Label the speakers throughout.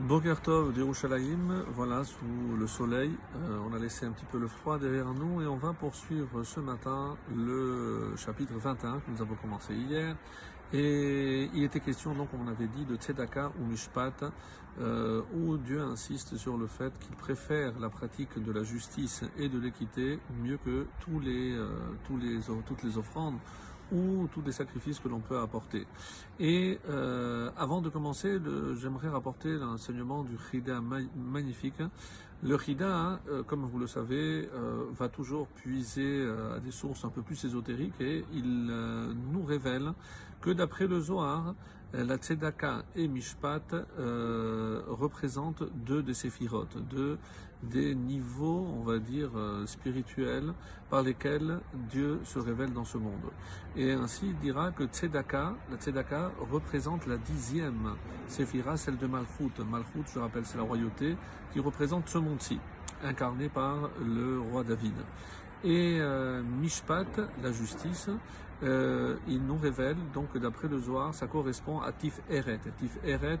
Speaker 1: Boker Tov voilà, sous le soleil. Euh, on a laissé un petit peu le froid derrière nous et on va poursuivre ce matin le chapitre 21 que nous avons commencé hier. Et il était question, donc, on avait dit, de Tzedaka ou Mishpat, euh, où Dieu insiste sur le fait qu'il préfère la pratique de la justice et de l'équité mieux que euh, toutes les offrandes ou tous les sacrifices que l'on peut apporter. Et euh, avant de commencer, j'aimerais rapporter l'enseignement du Chida magnifique. Le Chida, hein, euh, comme vous le savez, euh, va toujours puiser à des sources un peu plus ésotériques et il nous révèle que d'après le Zohar, la Tzedaka et Mishpat représentent deux de ces firotes, deux des niveaux, on va dire, spirituels par lesquels Dieu se révèle dans ce monde. Et ainsi, il dira que Tzedaka, la Tzedaka représente la dixième séphira, celle de Malchut. Malchut, je rappelle, c'est la royauté qui représente ce monde-ci, incarné par le roi David. Et euh, Mishpat, la justice, euh, il nous révèle donc d'après le Zohar, ça correspond à Tif Eret. Tif Eret,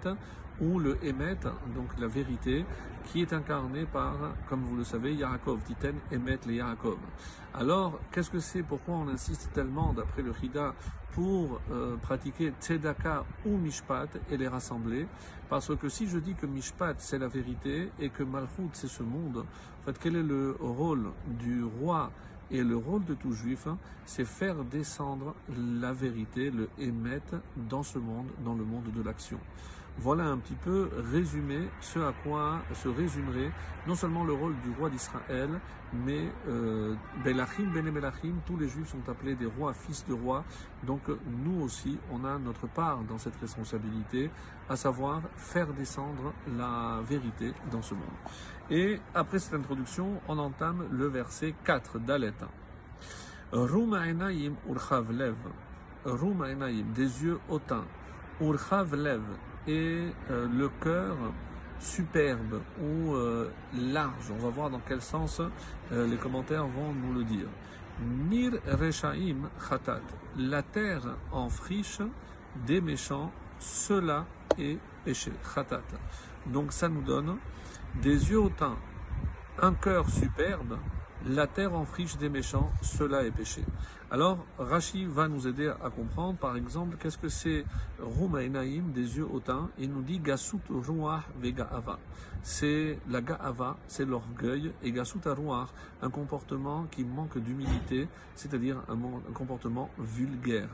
Speaker 1: ou le Emet, donc la vérité, qui est incarné par, comme vous le savez, Yarakov, Titen Emet le Yarakov. Alors, qu'est-ce que c'est? Pourquoi on insiste tellement, d'après le Hida, pour euh, pratiquer Tzedaka ou Mishpat et les rassembler? Parce que si je dis que Mishpat c'est la vérité et que Malchut c'est ce monde, en fait, quel est le rôle du roi et le rôle de tout juif, c'est faire descendre la vérité, le émettre dans ce monde, dans le monde de l'action. Voilà un petit peu résumé ce à quoi se résumerait non seulement le rôle du roi d'Israël, mais euh, Belachim, Bene Belachim, tous les juifs sont appelés des rois, fils de rois. Donc nous aussi, on a notre part dans cette responsabilité, à savoir faire descendre la vérité dans ce monde. Et après cette introduction, on entame le verset 4 d'Alet. Rumaenaim urchav lev. Des yeux hautains. Urchav lev, et euh, le cœur superbe ou euh, large. On va voir dans quel sens euh, les commentaires vont nous le dire. Nir Reshaim Khatat. La terre en friche des méchants, cela est péché. Khatat. Donc ça nous donne des yeux hautains, un cœur superbe, la terre en friche des méchants, cela est péché. Alors, Rashi va nous aider à comprendre, par exemple, qu'est-ce que c'est Rumainaim, des yeux hautains. Il nous dit Gasut Ruach Ava. C'est la Ga'ava, c'est l'orgueil, et Gasut Ruach, un comportement qui manque d'humilité, c'est-à-dire un comportement vulgaire.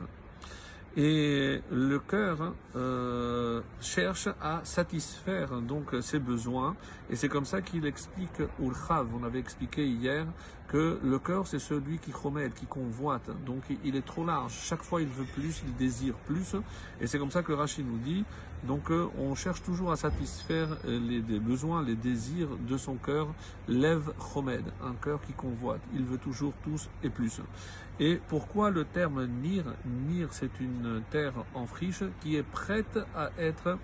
Speaker 1: Et le cœur euh, cherche à satisfaire donc ses besoins, et c'est comme ça qu'il explique Urchav. On avait expliqué hier que le cœur c'est celui qui chromède, qui convoite, donc il est trop large. Chaque fois il veut plus, il désire plus, et c'est comme ça que Rachid nous dit. Donc euh, on cherche toujours à satisfaire les, besoins, les désirs de son cœur. Lève chomède, un cœur qui convoite. Il veut toujours tous et plus. Et pourquoi le terme Nir? Nir, c'est une terre en friche qui est prête à être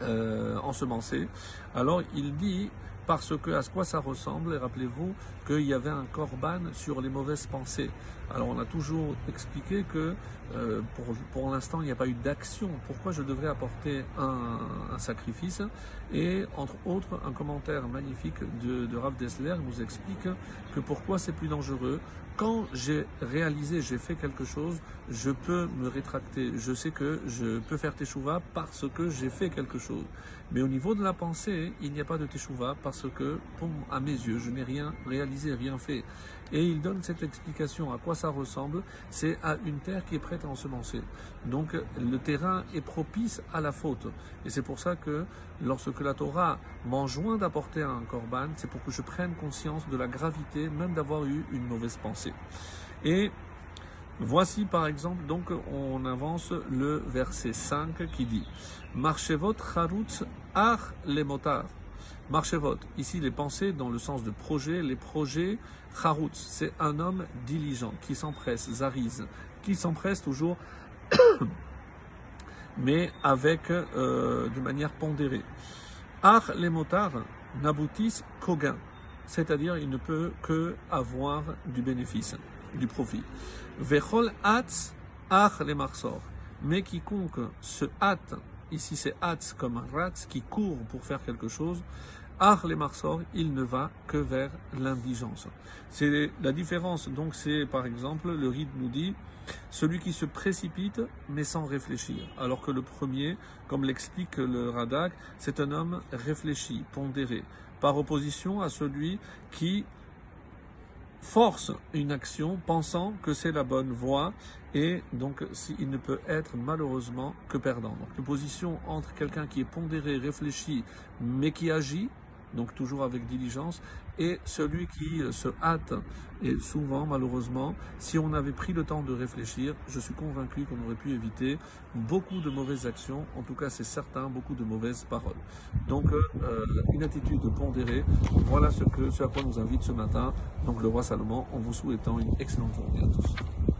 Speaker 1: euh, ensemencée. Alors il dit parce que à quoi ça ressemble, et rappelez-vous qu'il y avait un corban sur les mauvaises pensées. Alors on a toujours expliqué que euh, pour, pour l'instant il n'y a pas eu d'action. Pourquoi je devrais apporter un, sacrifice? Et entre autres, un commentaire magnifique de, de Rav Dessler nous explique que pourquoi c'est plus dangereux. Quand j'ai réalisé, j'ai fait quelque chose, je peux me rétracter. Je sais que je peux faire teshuva parce que j'ai fait quelque chose. Mais au niveau de la pensée, il n'y a pas de teshuva parce que, à mes yeux, je n'ai rien réalisé, rien fait. Et il donne cette explication à quoi ça ressemble. C'est à une terre qui est prête à ensemencer. Donc le terrain est propice à la faute. Et c'est pour ça que lorsque la Torah m'enjoint d'apporter un korban, c'est pour que je prenne conscience de la gravité même d'avoir eu une mauvaise pensée. Et Voici par exemple, donc on avance le verset 5 qui dit Marchevot charutz ar les motards. Marchevot, ici les pensées dans le sens de projet, les projets charutz, c'est un homme diligent qui s'empresse, zariz, qui s'empresse toujours, mais avec euh, de manière pondérée. Ar les motards n'aboutissent qu'au gain, c'est-à-dire il ne peut que avoir du bénéfice du profit. Vechol hatz ach le marsor. Mais quiconque se hâte ici c'est Hatz comme un rat qui court pour faire quelque chose. Ar les marsor, il ne va que vers l'indigence. C'est la différence. Donc c'est par exemple le rite nous dit celui qui se précipite mais sans réfléchir. Alors que le premier, comme l'explique le Radak, c'est un homme réfléchi, pondéré, par opposition à celui qui force une action pensant que c'est la bonne voie et donc il ne peut être malheureusement que perdant. Donc l'opposition entre quelqu'un qui est pondéré, réfléchi, mais qui agit, donc toujours avec diligence, et celui qui se hâte. Et souvent, malheureusement, si on avait pris le temps de réfléchir, je suis convaincu qu'on aurait pu éviter beaucoup de mauvaises actions, en tout cas c'est certain, beaucoup de mauvaises paroles. Donc euh, une attitude pondérée, voilà ce, que, ce à quoi nous invite ce matin donc le roi Salomon en vous souhaitant une excellente journée à tous.